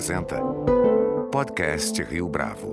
apresenta Podcast Rio Bravo.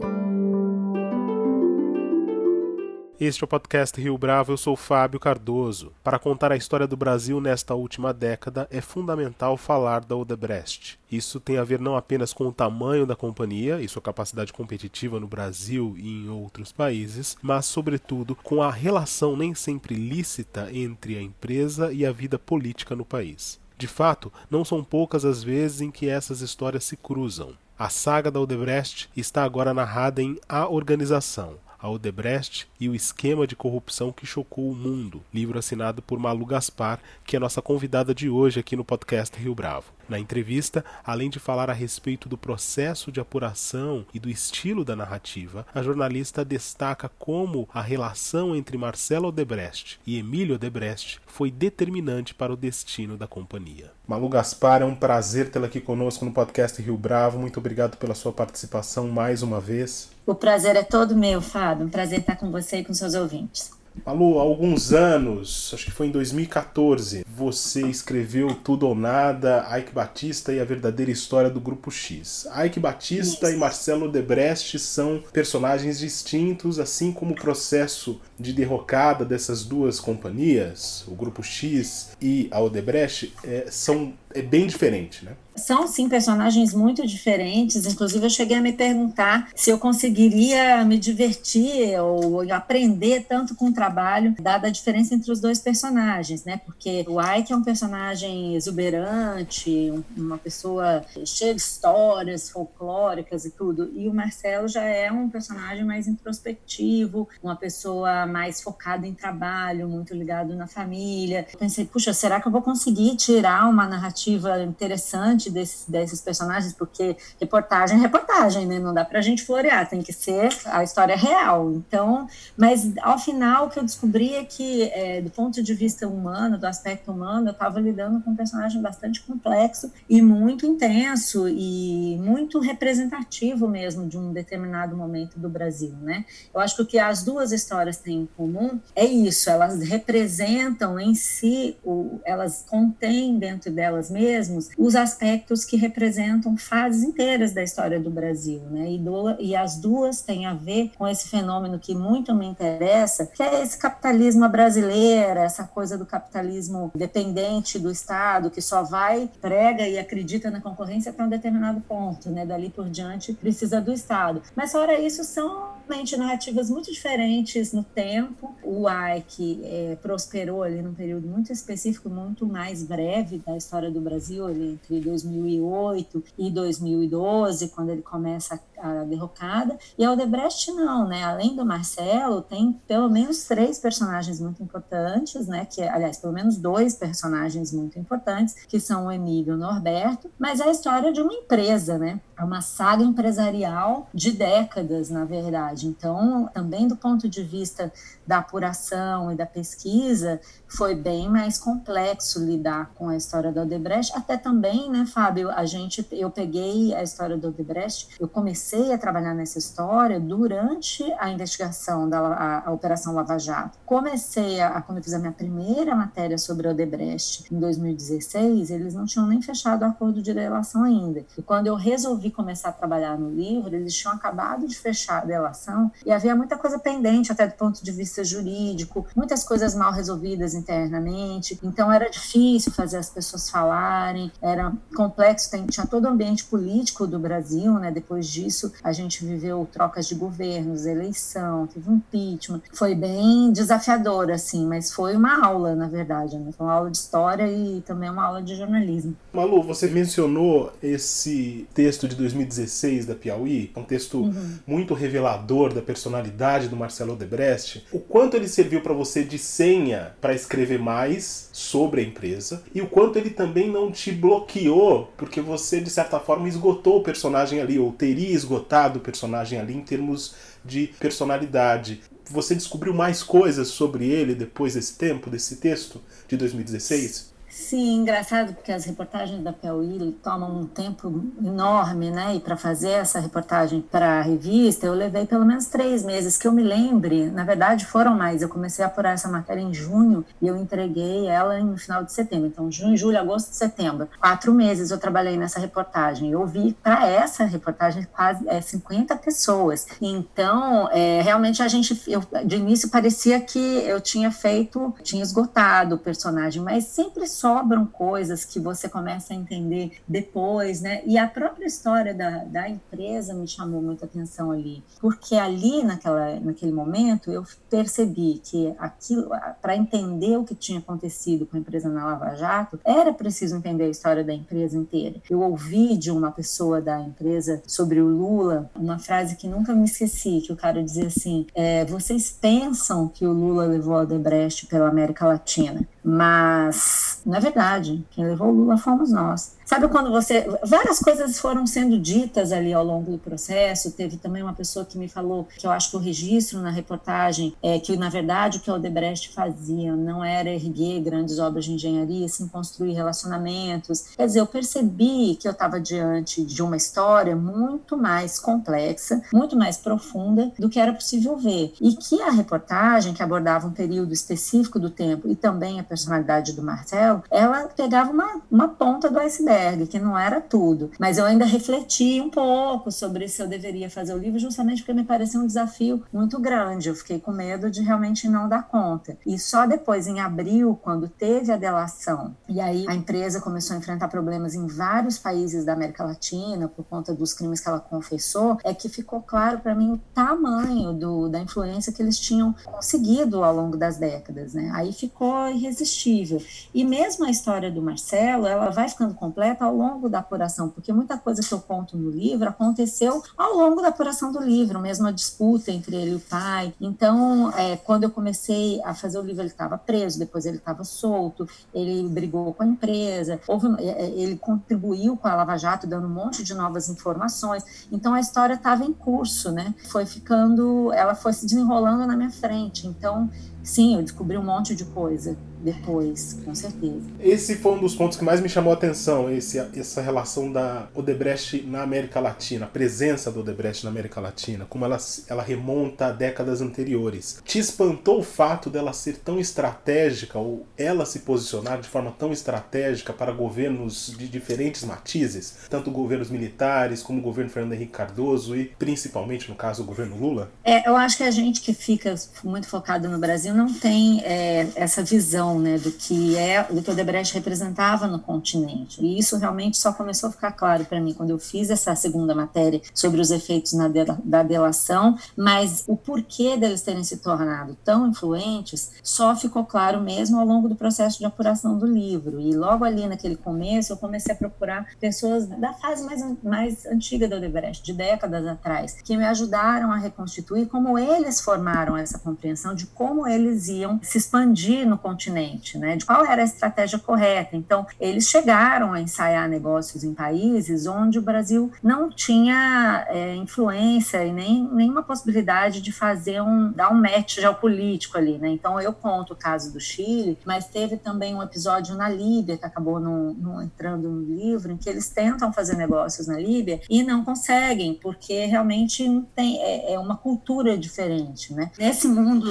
Este é o podcast Rio Bravo, eu sou Fábio Cardoso. Para contar a história do Brasil nesta última década, é fundamental falar da Odebrecht. Isso tem a ver não apenas com o tamanho da companhia e sua capacidade competitiva no Brasil e em outros países, mas, sobretudo, com a relação nem sempre lícita entre a empresa e a vida política no país. De fato, não são poucas as vezes em que essas histórias se cruzam. A saga da Odebrecht está agora narrada em A Organização, a Odebrecht e o esquema de corrupção que chocou o mundo, livro assinado por Malu Gaspar, que é nossa convidada de hoje aqui no podcast Rio Bravo. Na entrevista, além de falar a respeito do processo de apuração e do estilo da narrativa, a jornalista destaca como a relação entre Marcelo Odebrecht e Emílio Odebrecht foi determinante para o destino da companhia. Malu Gaspar, é um prazer tê-la aqui conosco no podcast Rio Bravo. Muito obrigado pela sua participação mais uma vez. O prazer é todo meu, Fábio. Um prazer estar com você e com seus ouvintes. Malu, há alguns anos, acho que foi em 2014, você escreveu Tudo ou Nada, Ike Batista e a verdadeira história do Grupo X. Ike Batista Isso. e Marcelo Debrecht são personagens distintos, assim como o processo de derrocada dessas duas companhias, o Grupo X e a Odebrecht, é, são, é bem diferente, né? São sim personagens muito diferentes. Inclusive, eu cheguei a me perguntar se eu conseguiria me divertir ou aprender tanto com o trabalho, dada a diferença entre os dois personagens, né? Porque o Ike é um personagem exuberante, uma pessoa cheia de histórias folclóricas e tudo, e o Marcelo já é um personagem mais introspectivo, uma pessoa mais focada em trabalho, muito ligado na família. Pensei, puxa, será que eu vou conseguir tirar uma narrativa interessante? desses, desses personagens, porque reportagem é reportagem, né? Não dá pra gente florear, tem que ser a história real. Então, mas ao final o que eu descobri é que, é, do ponto de vista humano, do aspecto humano, eu estava lidando com um personagem bastante complexo e muito intenso e muito representativo mesmo de um determinado momento do Brasil, né? Eu acho que o que as duas histórias têm em comum é isso, elas representam em si, o, elas contêm dentro delas mesmas os aspectos que representam fases inteiras da história do Brasil, né? E, do, e as duas têm a ver com esse fenômeno que muito me interessa, que é esse capitalismo brasileiro, essa coisa do capitalismo dependente do Estado, que só vai, prega e acredita na concorrência até um determinado ponto, né? Dali por diante precisa do Estado. Mas fora isso, são realmente narrativas muito diferentes no tempo. O Ike é, prosperou ali num período muito específico, muito mais breve da história do Brasil, ali entre 2008 e 2012, quando ele começa a derrocada. E a Odebrecht não, né? Além do Marcelo, tem pelo menos três personagens muito importantes, né? Que, aliás, pelo menos dois personagens muito importantes, que são o Emílio e o Norberto, mas é a história de uma empresa, né? É uma saga empresarial de décadas, na verdade. Então, também do ponto de vista da apuração e da pesquisa, foi bem mais complexo lidar com a história da Odebrecht. Até também, né, Fábio, a gente, eu peguei a história da Odebrecht, eu comecei a trabalhar nessa história durante a investigação da a, a Operação Lava Jato. Comecei a, quando eu fiz a minha primeira matéria sobre Odebrecht em 2016, eles não tinham nem fechado o acordo de delação ainda. E quando eu resolvi começar a trabalhar no livro, eles tinham acabado de fechar a delação e havia muita coisa pendente até do ponto de vista jurídico, muitas coisas mal resolvidas internamente. Então era difícil fazer as pessoas falarem, era complexo, tem, tinha todo o ambiente político do Brasil, né? Depois disso, a gente viveu trocas de governos, eleição, teve um impeachment. Foi bem desafiador, assim, mas foi uma aula, na verdade, né? Foi uma aula de história e também uma aula de jornalismo. Malu, você mencionou esse texto de 2016 da Piauí, um texto uhum. muito revelador da personalidade do Marcelo Odebrecht. O quanto ele serviu para você de senha para escrever mais sobre a empresa e o quanto ele também não te bloqueou, porque você de certa forma esgotou o personagem ali, ou teria esgotado o personagem ali em termos de personalidade. Você descobriu mais coisas sobre ele depois desse tempo, desse texto de 2016? Sim, engraçado porque as reportagens da Piauí tomam um tempo enorme, né? E para fazer essa reportagem para a revista, eu levei pelo menos três meses, que eu me lembre. Na verdade, foram mais. Eu comecei a apurar essa matéria em junho e eu entreguei ela no final de setembro. Então, junho, julho, agosto, setembro. Quatro meses eu trabalhei nessa reportagem. Eu vi para essa reportagem quase é, 50 pessoas. Então, é, realmente a gente, eu, de início parecia que eu tinha feito, tinha esgotado o personagem, mas sempre sobram coisas que você começa a entender depois, né? E a própria história da, da empresa me chamou muita atenção ali, porque ali naquela, naquele momento eu percebi que aquilo, para entender o que tinha acontecido com a empresa na Lava Jato, era preciso entender a história da empresa inteira. Eu ouvi de uma pessoa da empresa sobre o Lula uma frase que nunca me esqueci, que o cara dizia assim: é, vocês pensam que o Lula levou a Debrecht pela América Latina, mas é verdade. Quem levou o Lula fomos nós. Sabe quando você. Várias coisas foram sendo ditas ali ao longo do processo. Teve também uma pessoa que me falou que eu acho que o registro na reportagem é que, na verdade, o que o Odebrecht fazia não era erguer grandes obras de engenharia, sim construir relacionamentos. Quer dizer, eu percebi que eu estava diante de uma história muito mais complexa, muito mais profunda do que era possível ver. E que a reportagem, que abordava um período específico do tempo e também a personalidade do Marcelo, ela pegava uma, uma ponta do iceberg que não era tudo. Mas eu ainda refleti um pouco sobre se eu deveria fazer o livro, justamente porque me parecia um desafio muito grande. Eu fiquei com medo de realmente não dar conta. E só depois, em abril, quando teve a delação, e aí a empresa começou a enfrentar problemas em vários países da América Latina por conta dos crimes que ela confessou, é que ficou claro para mim o tamanho do, da influência que eles tinham conseguido ao longo das décadas. Né? Aí ficou irresistível. E mesmo a história do Marcelo, ela vai ficando complexa completa ao longo da apuração, porque muita coisa que eu conto no livro aconteceu ao longo da apuração do livro, mesmo a disputa entre ele e o pai. Então, é, quando eu comecei a fazer o livro, ele estava preso, depois ele estava solto, ele brigou com a empresa, houve, é, é, ele contribuiu com a Lava Jato, dando um monte de novas informações. Então, a história estava em curso, né? Foi ficando, ela foi se desenrolando na minha frente. Então, sim, eu descobri um monte de coisa depois, com certeza. Esse foi um dos pontos que mais me chamou a atenção, esse, essa relação da Odebrecht na América Latina, a presença do Odebrecht na América Latina, como ela, ela remonta a décadas anteriores. Te espantou o fato dela ser tão estratégica, ou ela se posicionar de forma tão estratégica para governos de diferentes matizes, tanto governos militares como o governo Fernando Henrique Cardoso e principalmente, no caso, o governo Lula? É, eu acho que a gente que fica muito focado no Brasil não tem é, essa visão né, do que é do que o Debrecht representava no continente. E isso realmente só começou a ficar claro para mim quando eu fiz essa segunda matéria sobre os efeitos na de, da delação, mas o porquê deles terem se tornado tão influentes só ficou claro mesmo ao longo do processo de apuração do livro. E logo ali naquele começo eu comecei a procurar pessoas da fase mais, mais antiga do Odebrecht, de décadas atrás, que me ajudaram a reconstituir como eles formaram essa compreensão de como eles iam se expandir no continente continente, né? De qual era a estratégia correta. Então, eles chegaram a ensaiar negócios em países onde o Brasil não tinha é, influência e nem nenhuma possibilidade de fazer um dar um match geopolítico ali, né? Então, eu conto o caso do Chile, mas teve também um episódio na Líbia que acabou não, entrando no livro, em que eles tentam fazer negócios na Líbia e não conseguem porque realmente tem é, é uma cultura diferente, né? Nesse mundo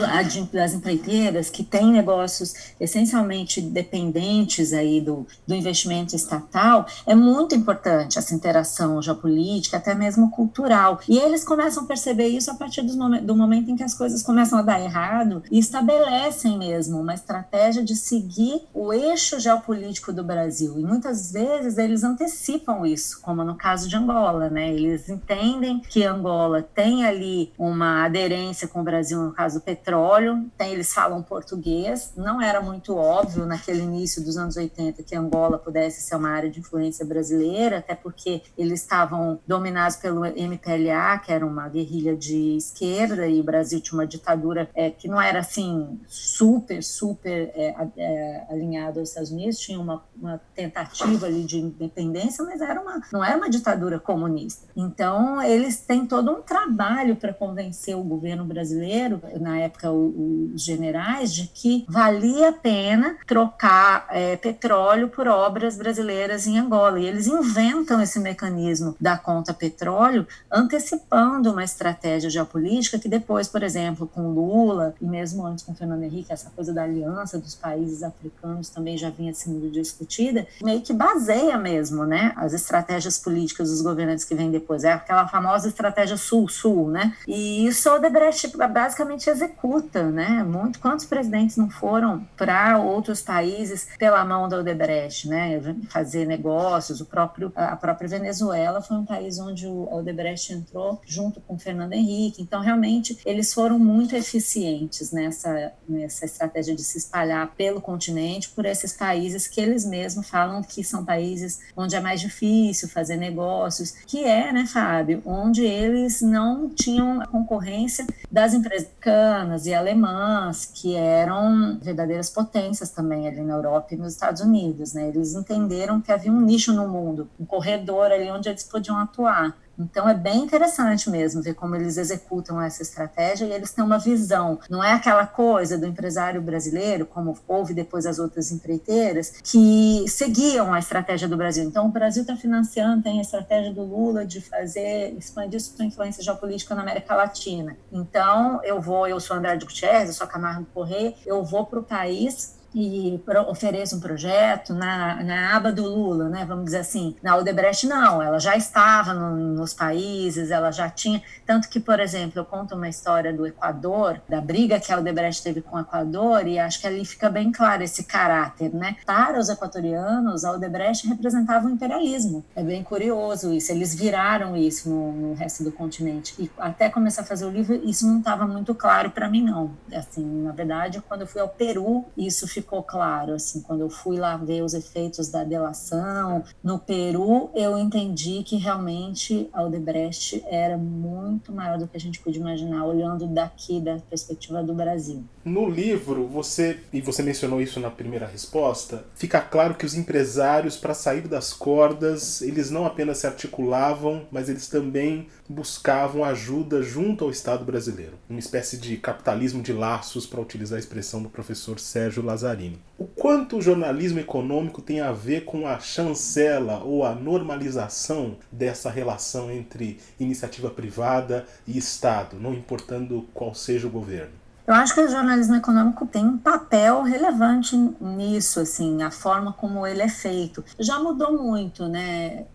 das empreiteiras que tem negócios essencialmente dependentes aí do, do investimento estatal, é muito importante essa interação geopolítica, até mesmo cultural. E eles começam a perceber isso a partir do, do momento em que as coisas começam a dar errado e estabelecem mesmo uma estratégia de seguir o eixo geopolítico do Brasil. E muitas vezes eles antecipam isso, como no caso de Angola, né? Eles entendem que Angola tem ali uma aderência com o Brasil no caso do petróleo, tem, eles falam português, não era muito óbvio naquele início dos anos 80 que Angola pudesse ser uma área de influência brasileira, até porque eles estavam dominados pelo MPLA, que era uma guerrilha de esquerda, e o Brasil tinha uma ditadura é, que não era assim super, super é, é, alinhada aos Estados Unidos, tinha uma, uma, tentativa ali de independência, mas era uma, não era uma ditadura comunista. Então, eles têm todo um trabalho para convencer o governo brasileiro, na época os generais de que valia pena trocar é, petróleo por obras brasileiras em Angola. E eles inventam esse mecanismo da conta petróleo, antecipando uma estratégia geopolítica que depois, por exemplo, com Lula e mesmo antes com Fernando Henrique, essa coisa da aliança dos países africanos também já vinha sendo discutida, meio que baseia mesmo, né, as estratégias políticas dos governantes que vêm depois. É aquela famosa estratégia sul-sul, né? E isso o Odebrecht basicamente executa, né? Muito, quantos presidentes não foram para outros países pela mão da Odebrecht, né? Fazer negócios. O próprio, a própria Venezuela foi um país onde o Odebrecht entrou junto com Fernando Henrique. Então, realmente, eles foram muito eficientes nessa, nessa estratégia de se espalhar pelo continente por esses países que eles mesmos falam que são países onde é mais difícil fazer negócios, que é, né, Fábio, onde eles não tinham a concorrência das empresas americanas e alemãs, que eram verdadeiras potências também ali na Europa e nos Estados Unidos, né? Eles entenderam que havia um nicho no mundo, um corredor ali onde eles podiam atuar. Então é bem interessante mesmo ver como eles executam essa estratégia e eles têm uma visão. Não é aquela coisa do empresário brasileiro, como houve depois as outras empreiteiras, que seguiam a estratégia do Brasil. Então o Brasil está financiando, tem a estratégia do Lula de fazer, expandir sua influência geopolítica na América Latina. Então eu vou, eu sou André de Gutierrez, eu sou Camargo Correia, eu vou para o país e ofereça um projeto na, na aba do Lula, né, vamos dizer assim. Na Odebrecht, não, ela já estava no, nos países, ela já tinha. Tanto que, por exemplo, eu conto uma história do Equador, da briga que a Odebrecht teve com o Equador, e acho que ali fica bem claro esse caráter, né? Para os equatorianos, a Odebrecht representava o imperialismo. É bem curioso isso, eles viraram isso no, no resto do continente. E até começar a fazer o livro, isso não estava muito claro para mim, não. Assim, na verdade, quando eu fui ao Peru, isso ficou ficou claro, assim, quando eu fui lá ver os efeitos da delação no Peru, eu entendi que realmente a Odebrecht era muito maior do que a gente podia imaginar, olhando daqui da perspectiva do Brasil. No livro, você, e você mencionou isso na primeira resposta, fica claro que os empresários, para sair das cordas, eles não apenas se articulavam, mas eles também buscavam ajuda junto ao Estado brasileiro. Uma espécie de capitalismo de laços, para utilizar a expressão do professor Sérgio Lazzarini. O quanto o jornalismo econômico tem a ver com a chancela ou a normalização dessa relação entre iniciativa privada e Estado, não importando qual seja o governo? Eu acho que o jornalismo econômico tem um papel relevante nisso, assim, a forma como ele é feito. Já mudou muito, né,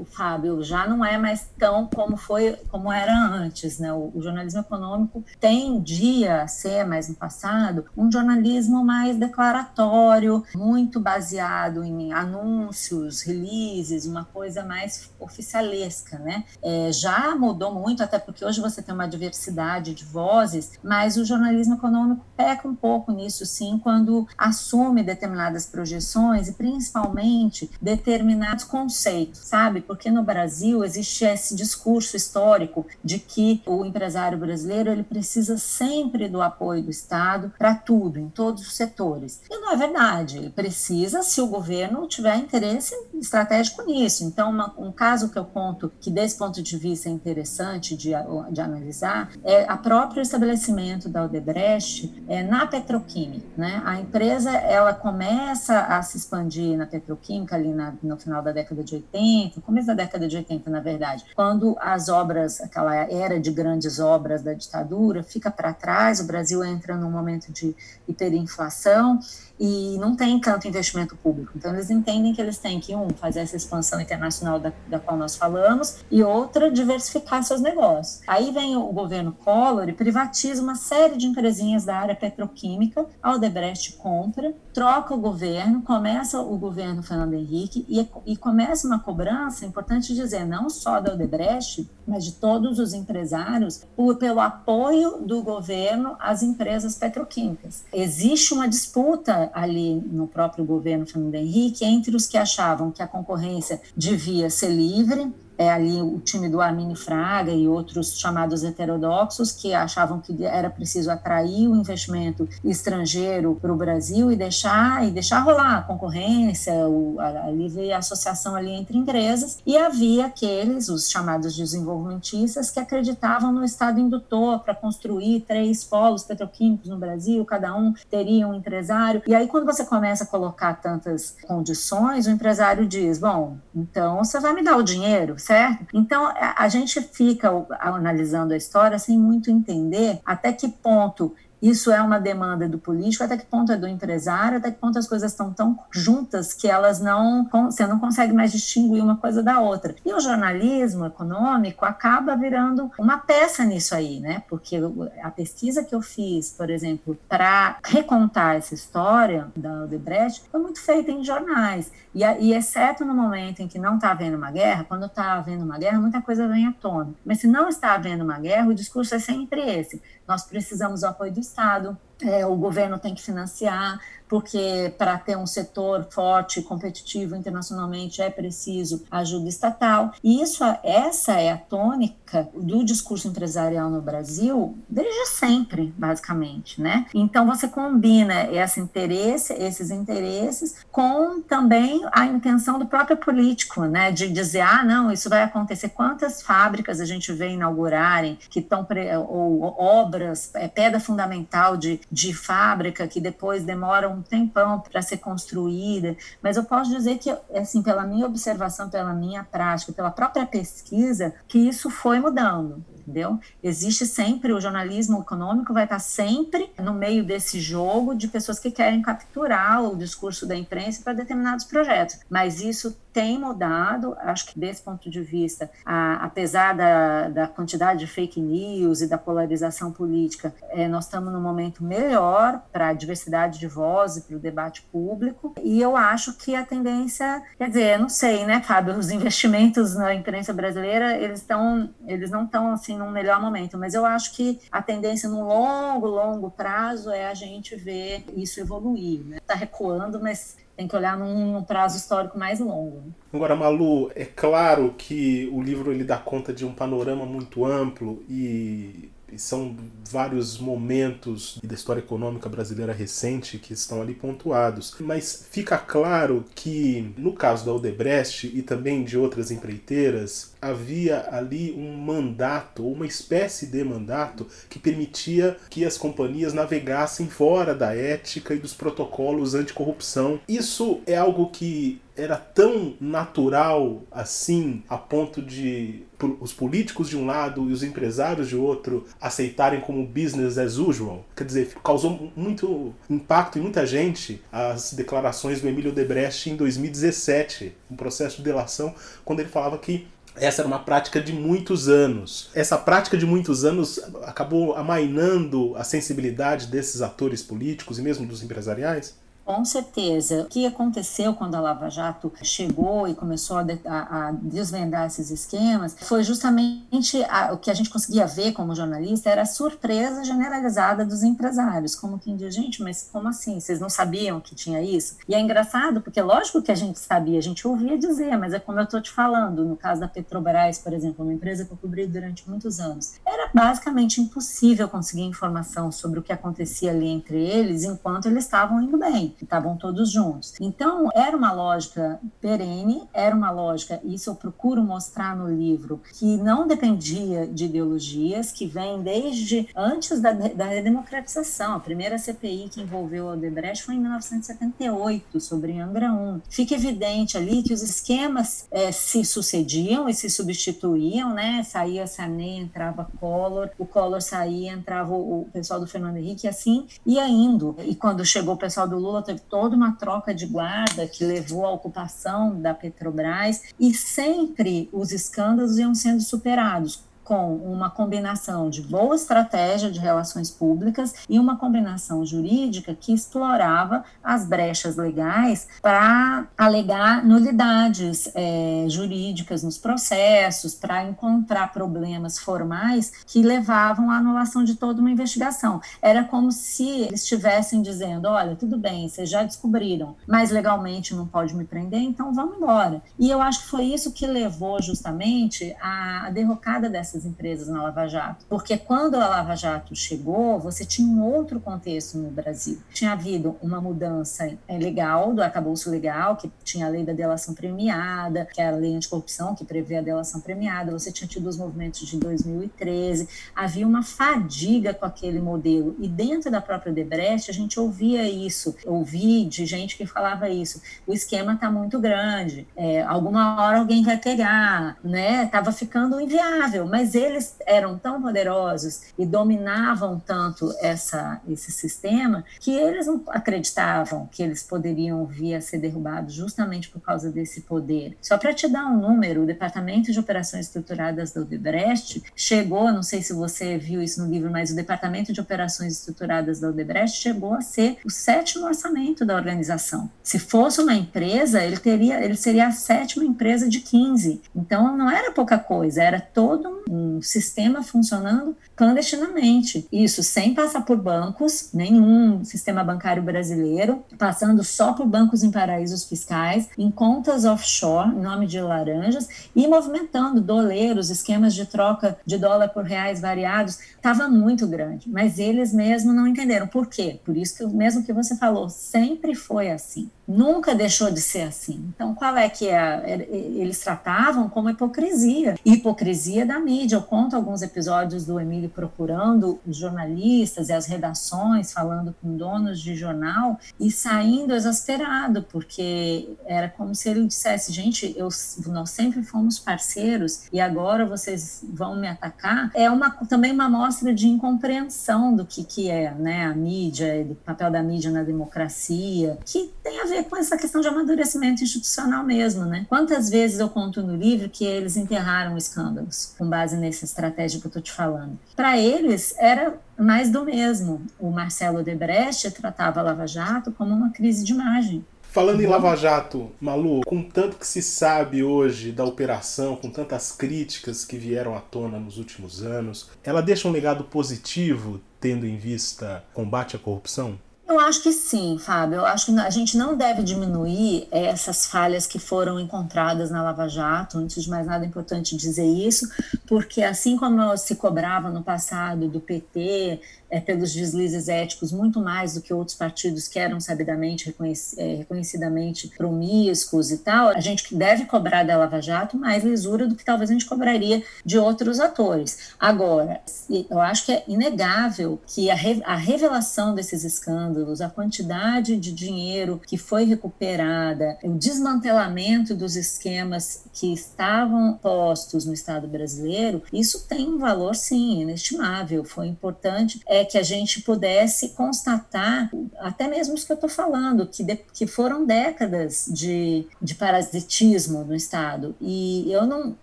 o Fábio? Já não é mais tão como foi, como era antes, né? O, o jornalismo econômico tendia a ser, mais no passado, um jornalismo mais declaratório, muito baseado em anúncios, releases, uma coisa mais oficialesca, né? É, já mudou muito, até porque hoje você tem uma diversidade de vozes, mas o jornalismo econômico peca um pouco nisso, sim, quando assume determinadas projeções e principalmente determinados conceitos, sabe? Porque no Brasil existe esse discurso histórico de que o empresário brasileiro ele precisa sempre do apoio do Estado para tudo, em todos os setores. E não é verdade. Ele precisa se o governo tiver interesse estratégico nisso. Então, uma, um caso que eu conto que desse ponto de vista é interessante de, de analisar é a próprio estabelecimento da Odebrecht é, na petroquímica. Né? A empresa ela começa a se expandir na petroquímica ali na, no final da década de 80, começo da década de 80, na verdade, quando as obras, aquela era de grandes obras da ditadura, fica para trás, o Brasil entra num momento de hiperinflação e não tem tanto investimento público. Então, eles entendem que eles têm que, um, fazer essa expansão internacional da, da qual nós falamos, e outra, diversificar seus negócios. Aí vem o governo Collor e privatiza uma série de empresinhas da área petroquímica, a Odebrecht compra, troca o governo, começa o governo Fernando Henrique e, e começa uma cobrança, importante dizer, não só da Odebrecht, mas de todos os empresários, por, pelo apoio do governo às empresas petroquímicas. Existe uma disputa ali no próprio governo Fernando Henrique entre os que achavam que a concorrência devia ser livre, é ali o time do Armini Fraga e outros chamados heterodoxos que achavam que era preciso atrair o investimento estrangeiro para o Brasil e deixar e deixar rolar a concorrência, o, a, a livre associação ali entre empresas e havia aqueles, os chamados desenvolvimentistas, que acreditavam no Estado indutor para construir três polos petroquímicos no Brasil, cada um teria um empresário. E aí, quando você começa a colocar tantas condições, o empresário diz: Bom, então você vai me dar o dinheiro, certo? Então a gente fica analisando a história sem muito entender até que ponto isso é uma demanda do político, até que ponto é do empresário, até que ponto as coisas estão tão juntas que elas não, você não consegue mais distinguir uma coisa da outra. E o jornalismo econômico acaba virando uma peça nisso aí, né? Porque a pesquisa que eu fiz, por exemplo, para recontar essa história da Odebrecht, foi muito feita em jornais. E, e exceto no momento em que não está havendo uma guerra, quando está havendo uma guerra, muita coisa vem à tona. Mas se não está havendo uma guerra, o discurso é sempre esse. Nós precisamos do apoio do Estado, é, o governo tem que financiar, porque para ter um setor forte, competitivo internacionalmente é preciso ajuda estatal. E isso, essa é a tônica do discurso empresarial no Brasil desde sempre, basicamente, né? Então você combina esse interesse, esses interesses com também a intenção do próprio político, né? De dizer, ah, não, isso vai acontecer. Quantas fábricas a gente vê inaugurarem que estão ou obras, é pedra fundamental de, de fábrica que depois demoram um tempão para ser construída, mas eu posso dizer que, assim, pela minha observação, pela minha prática, pela própria pesquisa, que isso foi mudando entendeu? Existe sempre, o jornalismo econômico vai estar sempre no meio desse jogo de pessoas que querem capturar o discurso da imprensa para determinados projetos, mas isso tem mudado, acho que desse ponto de vista, a, apesar da, da, quantidade de fake news e da polarização política, é, nós estamos num momento melhor para a diversidade de voz e para o debate público, e eu acho que a tendência, quer dizer, não sei, né, Fábio, os investimentos na imprensa brasileira, eles estão, eles não estão assim num melhor momento, mas eu acho que a tendência no longo, longo prazo é a gente ver isso evoluir, né? Tá recuando, mas tem que olhar num, num prazo histórico mais longo. Agora, Malu, é claro que o livro ele dá conta de um panorama muito amplo e são vários momentos da história econômica brasileira recente que estão ali pontuados. Mas fica claro que, no caso da Odebrecht e também de outras empreiteiras, havia ali um mandato, uma espécie de mandato, que permitia que as companhias navegassem fora da ética e dos protocolos anticorrupção. Isso é algo que era tão natural assim, a ponto de os políticos de um lado e os empresários de outro aceitarem como business as usual. Quer dizer, causou muito impacto em muita gente as declarações do Emílio Debrecht em 2017, um processo de delação, quando ele falava que essa era uma prática de muitos anos. Essa prática de muitos anos acabou amainando a sensibilidade desses atores políticos e mesmo dos empresariais? Com certeza. O que aconteceu quando a Lava Jato chegou e começou a, a, a desvendar esses esquemas foi justamente a, o que a gente conseguia ver como jornalista era a surpresa generalizada dos empresários. Como quem diz, gente, mas como assim? Vocês não sabiam que tinha isso? E é engraçado, porque lógico que a gente sabia, a gente ouvia dizer, mas é como eu estou te falando, no caso da Petrobras, por exemplo, uma empresa que eu cobri durante muitos anos, era basicamente impossível conseguir informação sobre o que acontecia ali entre eles enquanto eles estavam indo bem estavam todos juntos. Então, era uma lógica perene, era uma lógica, isso eu procuro mostrar no livro, que não dependia de ideologias, que vem desde antes da, da redemocratização. A primeira CPI que envolveu o Odebrecht foi em 1978, sobre Angra 1. Fica evidente ali que os esquemas é, se sucediam e se substituíam, né? Saía Sarney, entrava Collor, o Collor saía, entrava o, o pessoal do Fernando Henrique, assim ia indo. E quando chegou o pessoal do Lula, teve toda uma troca de guarda que levou à ocupação da Petrobras e sempre os escândalos iam sendo superados com uma combinação de boa estratégia de relações públicas e uma combinação jurídica que explorava as brechas legais para alegar nulidades é, jurídicas nos processos, para encontrar problemas formais que levavam à anulação de toda uma investigação. Era como se eles estivessem dizendo: olha, tudo bem, vocês já descobriram, mas legalmente não pode me prender, então vamos embora. E eu acho que foi isso que levou justamente à derrocada dessas empresas na Lava Jato, porque quando a Lava Jato chegou, você tinha um outro contexto no Brasil. Tinha havido uma mudança é, legal do arcabouço legal, que tinha a lei da delação premiada, que é a lei anticorrupção, que prevê a delação premiada, você tinha tido os movimentos de 2013, havia uma fadiga com aquele modelo. E dentro da própria Debrecht, a gente ouvia isso, ouvi de gente que falava isso. O esquema está muito grande, é, alguma hora alguém vai pegar, né? Tava ficando inviável, mas eles eram tão poderosos e dominavam tanto essa, esse sistema que eles não acreditavam que eles poderiam vir a ser derrubados justamente por causa desse poder. Só para te dar um número, o Departamento de Operações Estruturadas do Odebrecht chegou, não sei se você viu isso no livro, mas o Departamento de Operações Estruturadas da Odebrecht chegou a ser o sétimo orçamento da organização. Se fosse uma empresa, ele teria, ele seria a sétima empresa de 15. Então não era pouca coisa, era todo um sistema funcionando clandestinamente. Isso sem passar por bancos, nenhum sistema bancário brasileiro, passando só por bancos em paraísos fiscais, em contas offshore, em nome de laranjas, e movimentando doleiros, esquemas de troca de dólar por reais variados, estava muito grande. Mas eles mesmos não entenderam. Por quê? Por isso que mesmo que você falou, sempre foi assim. Nunca deixou de ser assim. Então, qual é que é? Eles tratavam como hipocrisia. Hipocrisia da mídia. Eu conto alguns episódios do Emílio procurando os jornalistas e as redações, falando com donos de jornal e saindo exasperado, porque era como se ele dissesse: gente, eu, nós sempre fomos parceiros e agora vocês vão me atacar. É uma, também uma mostra de incompreensão do que, que é né, a mídia, do papel da mídia na democracia, que tem a ver com essa questão de amadurecimento institucional mesmo, né? Quantas vezes eu conto no livro que eles enterraram escândalos com base nessa estratégia que eu estou te falando? Para eles era mais do mesmo. O Marcelo Debrecht tratava a Lava Jato como uma crise de imagem. Falando em Lava Jato, Malu, com tanto que se sabe hoje da operação, com tantas críticas que vieram à tona nos últimos anos, ela deixa um legado positivo tendo em vista combate à corrupção? Eu acho que sim, Fábio. Eu acho que a gente não deve diminuir essas falhas que foram encontradas na Lava Jato. Antes de mais nada, é importante dizer isso, porque assim como se cobrava no passado do PT é, pelos deslizes éticos muito mais do que outros partidos que eram sabidamente, reconhec é, reconhecidamente promíscuos e tal, a gente deve cobrar da Lava Jato mais lisura do que talvez a gente cobraria de outros atores. Agora, eu acho que é inegável que a, re a revelação desses escândalos, a quantidade de dinheiro que foi recuperada, o desmantelamento dos esquemas que estavam postos no Estado brasileiro, isso tem um valor, sim, inestimável. Foi importante. É, é que a gente pudesse constatar, até mesmo isso que eu estou falando, que, de, que foram décadas de, de parasitismo no Estado. E eu não,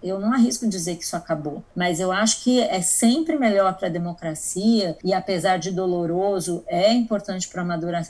eu não arrisco dizer que isso acabou, mas eu acho que é sempre melhor para a democracia, e apesar de doloroso, é importante para o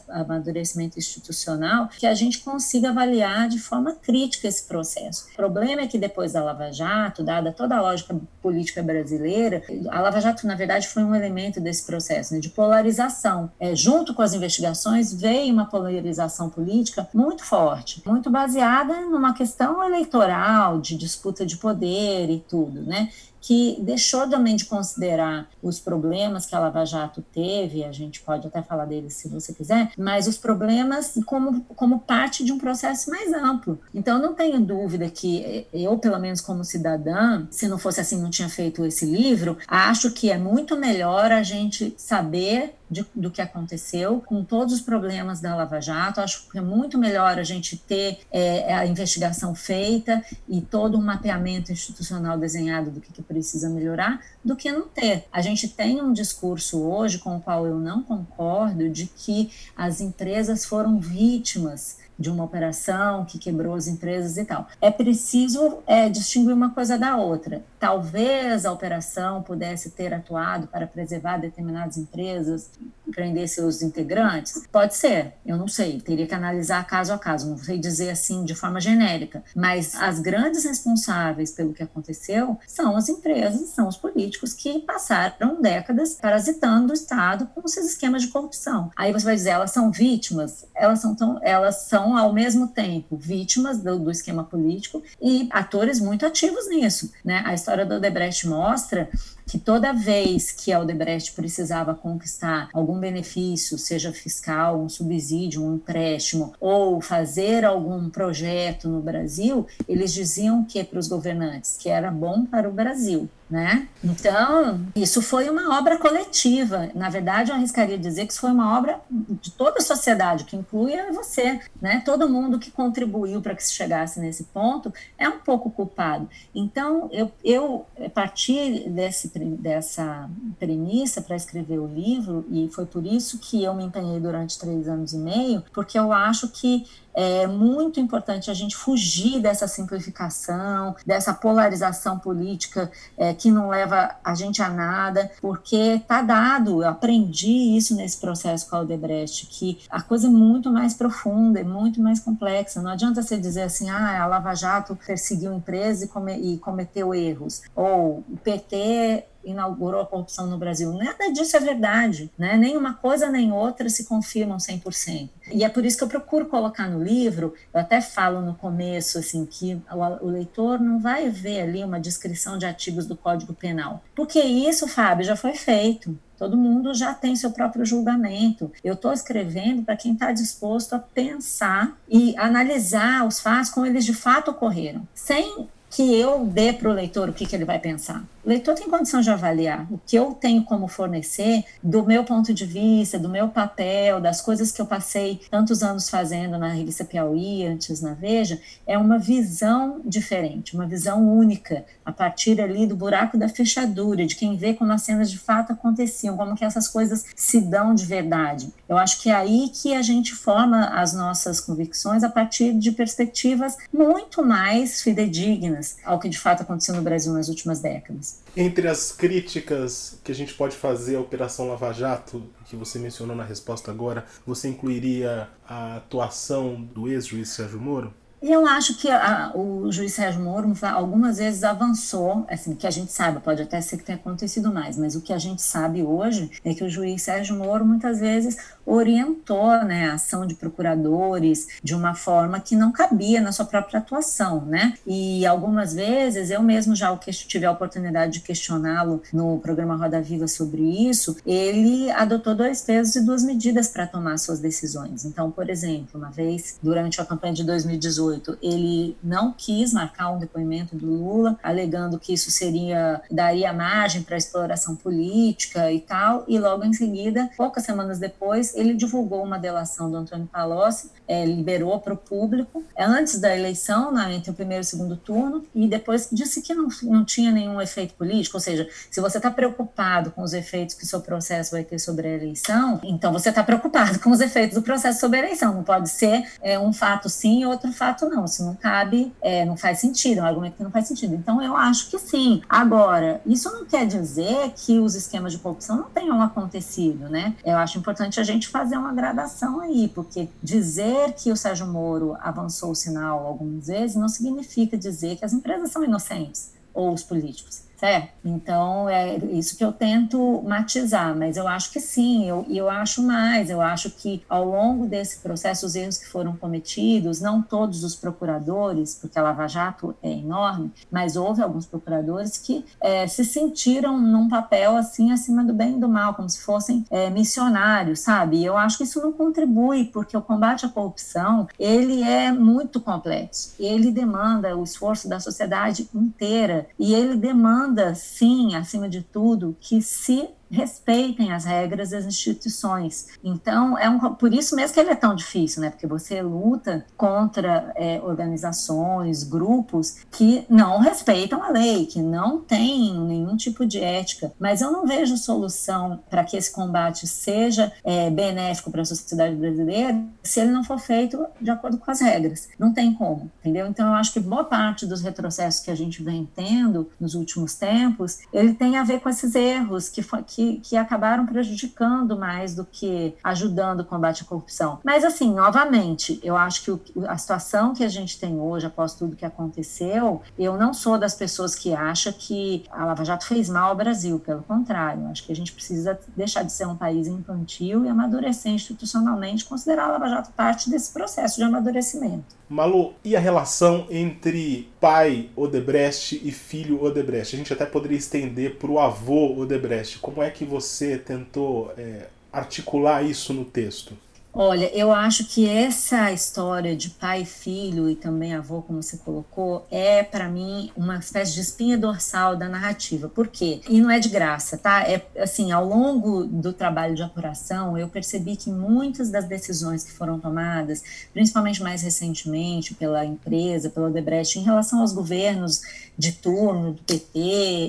amadurecimento institucional, que a gente consiga avaliar de forma crítica esse processo. O problema é que depois da Lava Jato, dada toda a lógica política brasileira, a Lava Jato, na verdade, foi um elemento desse processo processo né, de polarização. É, junto com as investigações, veio uma polarização política muito forte, muito baseada numa questão eleitoral, de disputa de poder e tudo, né? que deixou também de considerar os problemas que a Lava Jato teve, a gente pode até falar deles se você quiser, mas os problemas como, como parte de um processo mais amplo. Então, não tenho dúvida que eu, pelo menos como cidadã, se não fosse assim, não tinha feito esse livro, acho que é muito melhor a gente saber de, do que aconteceu, com todos os problemas da Lava Jato. Acho que é muito melhor a gente ter é, a investigação feita e todo um mapeamento institucional desenhado do que, que precisa melhorar, do que não ter. A gente tem um discurso hoje com o qual eu não concordo de que as empresas foram vítimas de uma operação que quebrou as empresas e tal. É preciso é, distinguir uma coisa da outra. Talvez a operação pudesse ter atuado para preservar determinadas empresas, prender seus integrantes? Pode ser, eu não sei, teria que analisar caso a caso, não sei dizer assim de forma genérica, mas as grandes responsáveis pelo que aconteceu são as empresas, são os políticos que passaram décadas parasitando o Estado com esses esquemas de corrupção. Aí você vai dizer, elas são vítimas, elas são, tão, elas são ao mesmo tempo vítimas do, do esquema político e atores muito ativos nisso. Né? A história do Odebrecht mostra que toda vez que a Odebrecht precisava conquistar algum benefício, seja fiscal, um subsídio, um empréstimo, ou fazer algum projeto no Brasil, eles diziam que para os governantes que era bom para o Brasil. Né? Então, isso foi uma obra coletiva. Na verdade, eu arriscaria dizer que isso foi uma obra de toda a sociedade, que inclui você. Né? Todo mundo que contribuiu para que se chegasse nesse ponto é um pouco culpado. Então, eu, eu parti desse dessa premissa para escrever o livro, e foi por isso que eu me empenhei durante três anos e meio, porque eu acho que é muito importante a gente fugir dessa simplificação, dessa polarização política é, que não leva a gente a nada, porque está dado, eu aprendi isso nesse processo com a Aldebrecht, que a coisa é muito mais profunda, é muito mais complexa. Não adianta você dizer assim, ah, a Lava Jato perseguiu empresa e, come, e cometeu erros, ou o PT inaugurou a corrupção no Brasil. Nada disso é verdade, né? Nem uma coisa nem outra se confirmam 100%. E é por isso que eu procuro colocar no livro, eu até falo no começo, assim, que o, leitor não vai ver ali uma descrição de artigos do Código Penal. Porque isso, Fábio, já foi feito. Todo mundo já tem seu próprio julgamento. Eu estou escrevendo para quem está disposto a pensar e analisar os fatos como eles de fato ocorreram, sem que eu dê para o leitor o que, que ele vai pensar. O leitor tem condição de avaliar o que eu tenho como fornecer do meu ponto de vista, do meu papel, das coisas que eu passei tantos anos fazendo na revista Piauí, antes na Veja, é uma visão diferente, uma visão única, a partir ali do buraco da fechadura, de quem vê como as cenas de fato aconteciam, como que essas coisas se dão de verdade. Eu acho que é aí que a gente forma as nossas convicções a partir de perspectivas muito mais fidedignas ao que de fato aconteceu no Brasil nas últimas décadas. Entre as críticas que a gente pode fazer à Operação Lava Jato, que você mencionou na resposta agora, você incluiria a atuação do ex-juiz Sérgio Moro? Eu acho que a, o juiz Sérgio Moro algumas vezes avançou, assim, que a gente sabe, pode até ser que tenha acontecido mais, mas o que a gente sabe hoje é que o juiz Sérgio Moro muitas vezes orientou né, a ação de procuradores de uma forma que não cabia na sua própria atuação, né? E algumas vezes eu mesmo já tive a oportunidade de questioná-lo no programa Roda Viva sobre isso, ele adotou dois pesos e duas medidas para tomar suas decisões. Então, por exemplo, uma vez durante a campanha de 2018 2018, ele não quis marcar um depoimento do Lula, alegando que isso seria daria margem para exploração política e tal, e logo em seguida, poucas semanas depois, ele divulgou uma delação do Antônio Palocci, é, liberou para o público, é, antes da eleição, né, entre o primeiro e o segundo turno, e depois disse que não, não tinha nenhum efeito político, ou seja, se você está preocupado com os efeitos que seu processo vai ter sobre a eleição, então você está preocupado com os efeitos do processo sobre a eleição, não pode ser é, um fato sim e outro fato fato não, se não cabe, é, não faz sentido, é um argumento que não faz sentido. Então eu acho que sim. Agora, isso não quer dizer que os esquemas de corrupção não tenham acontecido, né? Eu acho importante a gente fazer uma gradação aí, porque dizer que o Sérgio Moro avançou o sinal algumas vezes não significa dizer que as empresas são inocentes ou os políticos certo? Então, é isso que eu tento matizar, mas eu acho que sim, eu, eu acho mais, eu acho que ao longo desse processo, os erros que foram cometidos, não todos os procuradores, porque a Lava Jato é enorme, mas houve alguns procuradores que é, se sentiram num papel assim, acima do bem e do mal, como se fossem é, missionários, sabe? E eu acho que isso não contribui, porque o combate à corrupção, ele é muito complexo, ele demanda o esforço da sociedade inteira, e ele demanda demanda, sim, acima de tudo, que se respeitem as regras das instituições. Então, é um, por isso mesmo que ele é tão difícil, né? Porque você luta contra é, organizações, grupos que não respeitam a lei, que não têm nenhum tipo de ética. Mas eu não vejo solução para que esse combate seja é, benéfico para a sociedade brasileira se ele não for feito de acordo com as regras. Não tem como, entendeu? Então, eu acho que boa parte dos retrocessos que a gente vem tendo nos últimos tempos, ele tem a ver com esses erros que, que, que acabaram prejudicando mais do que ajudando o combate à corrupção. Mas, assim, novamente, eu acho que o, a situação que a gente tem hoje, após tudo que aconteceu, eu não sou das pessoas que acham que a Lava Jato fez mal ao Brasil, pelo contrário, acho que a gente precisa deixar de ser um país infantil e amadurecer institucionalmente, considerar a Lava Jato parte desse processo de amadurecimento. Malu, e a relação entre pai Odebrecht e filho Odebrecht? A gente até poderia estender para o avô Odebrecht. Como é que você tentou é, articular isso no texto? Olha, eu acho que essa história de pai e filho e também avô, como você colocou, é para mim uma espécie de espinha dorsal da narrativa. Por quê? E não é de graça, tá? É assim, ao longo do trabalho de apuração, eu percebi que muitas das decisões que foram tomadas, principalmente mais recentemente pela empresa, pela Odebrecht, em relação aos governos de turno do PT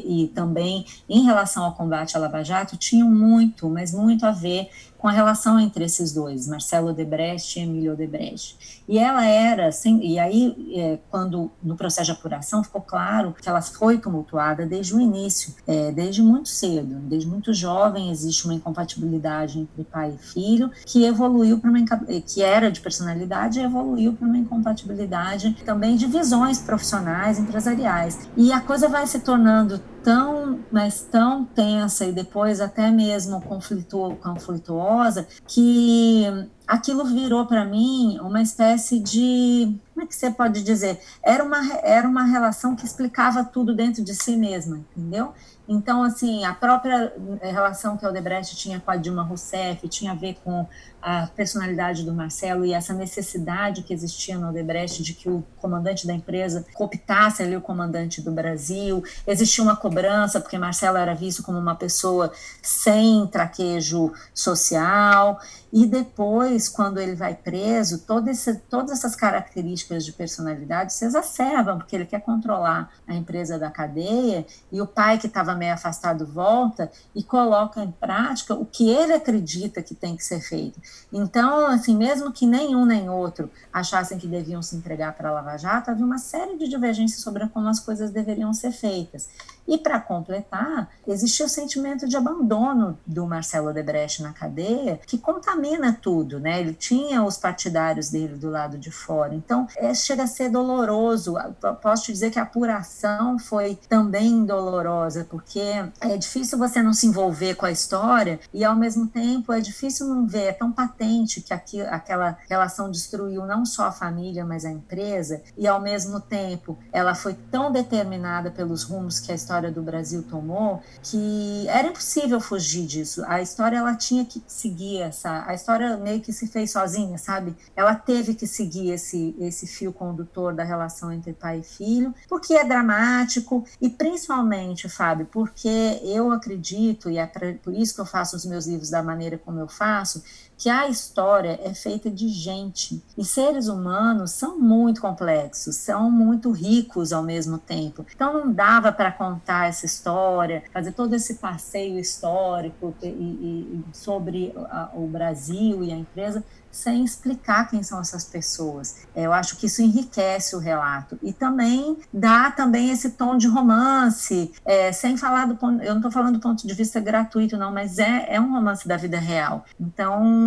e também em relação ao combate à Lava Jato, tinham muito, mas muito a ver com a relação entre esses dois, Marcelo Odebrecht e Emílio Odebrecht. E ela era, e aí, é, quando no processo de apuração ficou claro que ela foi tumultuada desde o início, é, desde muito cedo, desde muito jovem existe uma incompatibilidade entre pai e filho que evoluiu para uma que era de personalidade e evoluiu para uma incompatibilidade também de visões profissionais, empresariais. E a coisa vai se tornando tão, mas tão tensa e depois até mesmo conflituosa que aquilo virou para mim uma espécie de como é que você pode dizer era uma era uma relação que explicava tudo dentro de si mesma entendeu então, assim, a própria relação que a Odebrecht tinha com a Dilma Rousseff tinha a ver com a personalidade do Marcelo e essa necessidade que existia no Odebrecht de que o comandante da empresa cooptasse ali o comandante do Brasil. Existia uma cobrança, porque Marcelo era visto como uma pessoa sem traquejo social. E depois, quando ele vai preso, todo esse, todas essas características de personalidade se exacerbam, porque ele quer controlar a empresa da cadeia e o pai que estava meio afastado volta e coloca em prática o que ele acredita que tem que ser feito. Então, assim, mesmo que nenhum nem outro achassem que deviam se entregar para a Lava Jato, havia uma série de divergências sobre como as coisas deveriam ser feitas. E, para completar, existia o sentimento de abandono do Marcelo Debrecht na cadeia, que contamina tudo, né? Ele tinha os partidários dele do lado de fora. Então, é, chega a ser doloroso. Posso te dizer que a apuração foi também dolorosa, porque é difícil você não se envolver com a história e, ao mesmo tempo, é difícil não ver, é tão patente que aqui, aquela relação destruiu não só a família, mas a empresa, e, ao mesmo tempo, ela foi tão determinada pelos rumos que a história história do Brasil tomou, que era impossível fugir disso. A história ela tinha que seguir essa, a história meio que se fez sozinha, sabe? Ela teve que seguir esse esse fio condutor da relação entre pai e filho, porque é dramático e principalmente, Fábio, porque eu acredito e é por isso que eu faço os meus livros da maneira como eu faço, que a história é feita de gente e seres humanos são muito complexos, são muito ricos ao mesmo tempo. Então não dava para contar essa história, fazer todo esse passeio histórico e, e, sobre a, o Brasil e a empresa sem explicar quem são essas pessoas. Eu acho que isso enriquece o relato e também dá também esse tom de romance, é, sem falar do ponto, eu não estou falando do ponto de vista gratuito não, mas é, é um romance da vida real.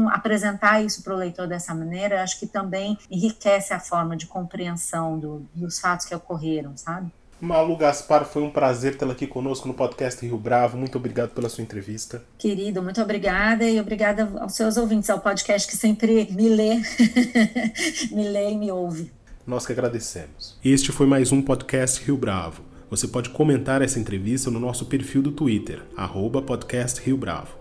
Então apresentar isso para o leitor dessa maneira, acho que também enriquece a forma de compreensão do, dos fatos que ocorreram, sabe? Malu Gaspar, foi um prazer tê-la aqui conosco no podcast Rio Bravo. Muito obrigado pela sua entrevista. Querido, muito obrigada e obrigada aos seus ouvintes, ao podcast que sempre me lê, me lê e me ouve. Nós que agradecemos. Este foi mais um podcast Rio Bravo. Você pode comentar essa entrevista no nosso perfil do Twitter, arroba podcast Rio Bravo